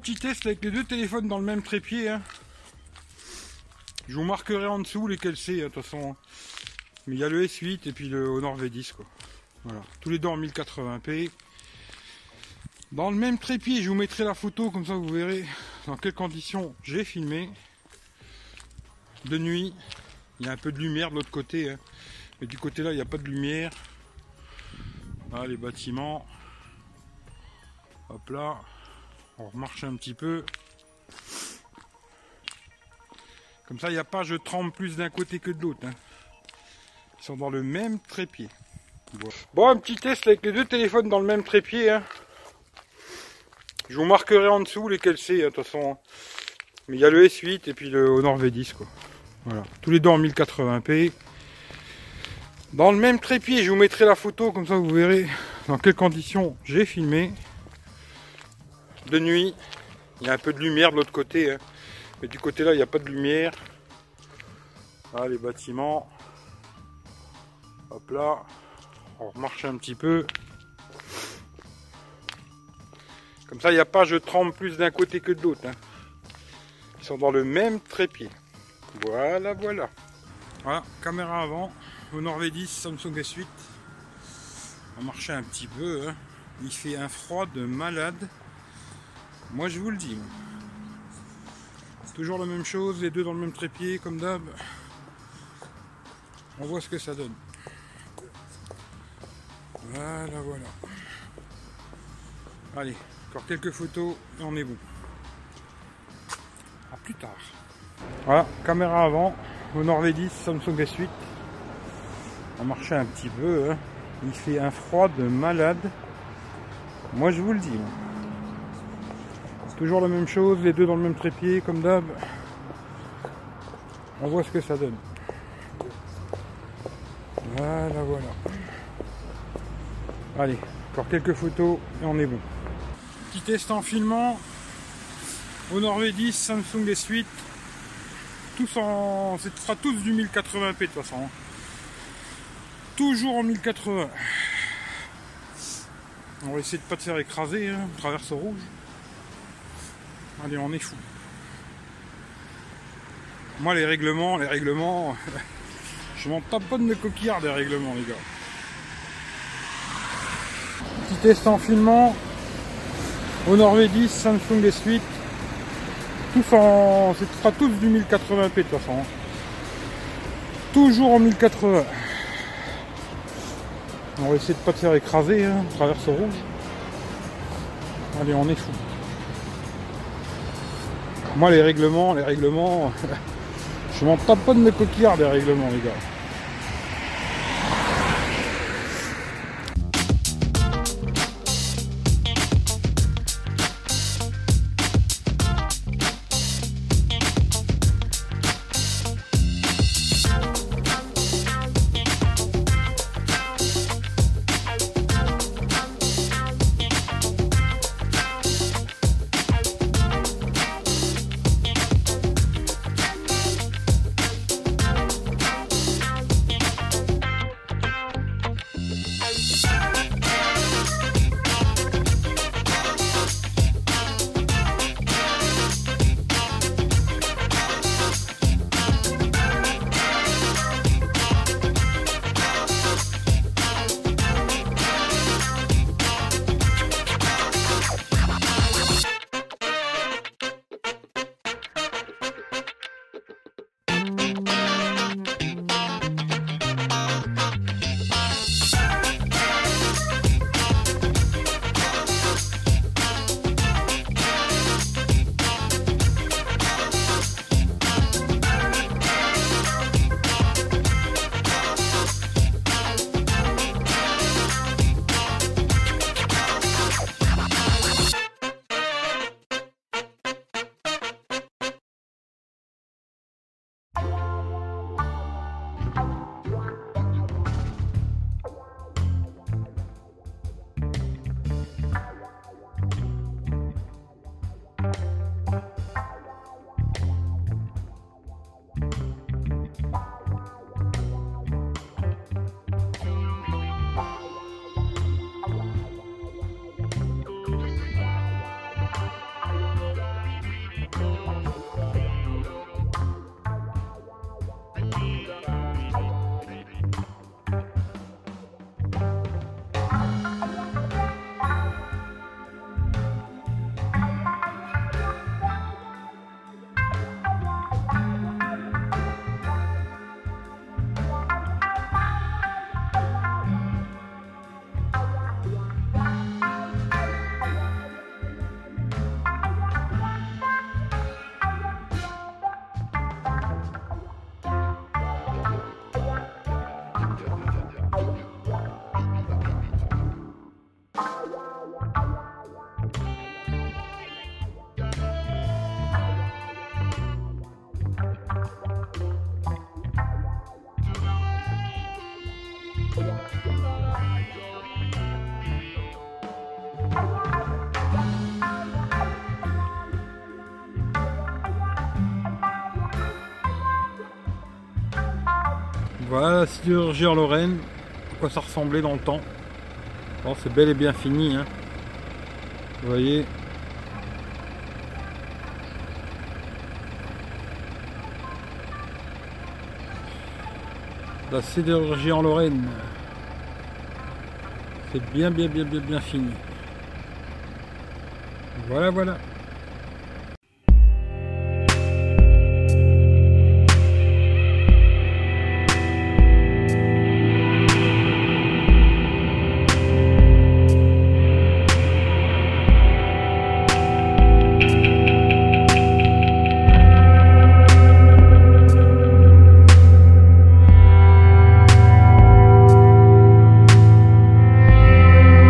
petit test avec les deux téléphones dans le même trépied. hein. Je vous marquerai en dessous lesquels c'est, hein, de toute façon. Mais il y a le S8 et puis le Honor V10, quoi. Voilà, tous les deux en 1080p. Dans le même trépied, je vous mettrai la photo, comme ça vous verrez dans quelles conditions j'ai filmé. De nuit, il y a un peu de lumière de l'autre côté. hein. Mais du côté là, il n'y a pas de lumière. Les bâtiments. Hop là. On remarche un petit peu. Comme ça, il n'y a pas je tremble plus d'un côté que de l'autre. hein. Ils sont dans le même trépied. Bon. Bon, un petit test avec les deux téléphones dans le même trépied. hein. Je vous marquerai en dessous lesquels c'est, hein, de toute façon. Mais il y a le S8 et puis le Honor V10, quoi. Voilà, tous les deux en 1080p. Dans le même trépied, je vous mettrai la photo, comme ça vous verrez dans quelles conditions j'ai filmé. De nuit, il y a un peu de lumière de l'autre côté. hein. Mais du côté là, il n'y a pas de lumière. Là, les bâtiments. Hop là. On remarche un petit peu. Comme ça, il n'y a pas je tremble plus d'un côté que de l'autre. hein. Ils sont dans le même trépied. Voilà, voilà. Voilà, caméra avant. Honor V10, Samsung S8. On marcher un petit peu. hein. Il fait un froid de malade. Moi, je vous le dis. Toujours la même chose, les deux dans le même trépied, comme d'hab. On voit ce que ça donne. Voilà, voilà. Allez, encore quelques photos et on est bon. A plus tard. Voilà, caméra avant, Honor V10, Samsung S8. On marchait un petit peu. hein. Il fait un froid de malade. Moi je vous le dis. Toujours la même chose, les deux dans le même trépied, comme d'hab. On voit ce que ça donne. Voilà, voilà. Allez, encore quelques photos et on est bon. Petit test en filmant. Honor V10, Samsung S8. Tous en. Ce sera tous du 1080p de toute façon. hein. Toujours en 1080. On va essayer de pas te faire écraser, hein, traverse au rouge. Allez, on est fou. Moi, les règlements, les règlements, je m'en pas de mes coquillards des règlements, les gars. Petit test en filmant. Honor V10, Samsung S8. Tous en. Ce sera tous du 1080p de toute façon. hein. Toujours en 1080. On va essayer de pas te faire écraser, hein, traverse rouge. Allez, on est fou. Moi, les règlements, les règlements, je m'en tape pas de mes coquillards des règlements, les gars. Voilà la sidérurgie en Lorraine, à quoi ça ressemblait dans le temps. Bon, c'est bel et bien fini. Hein. Vous voyez. La sidérurgie en Lorraine. C'est bien, bien, bien, bien, bien fini. Voilà, voilà.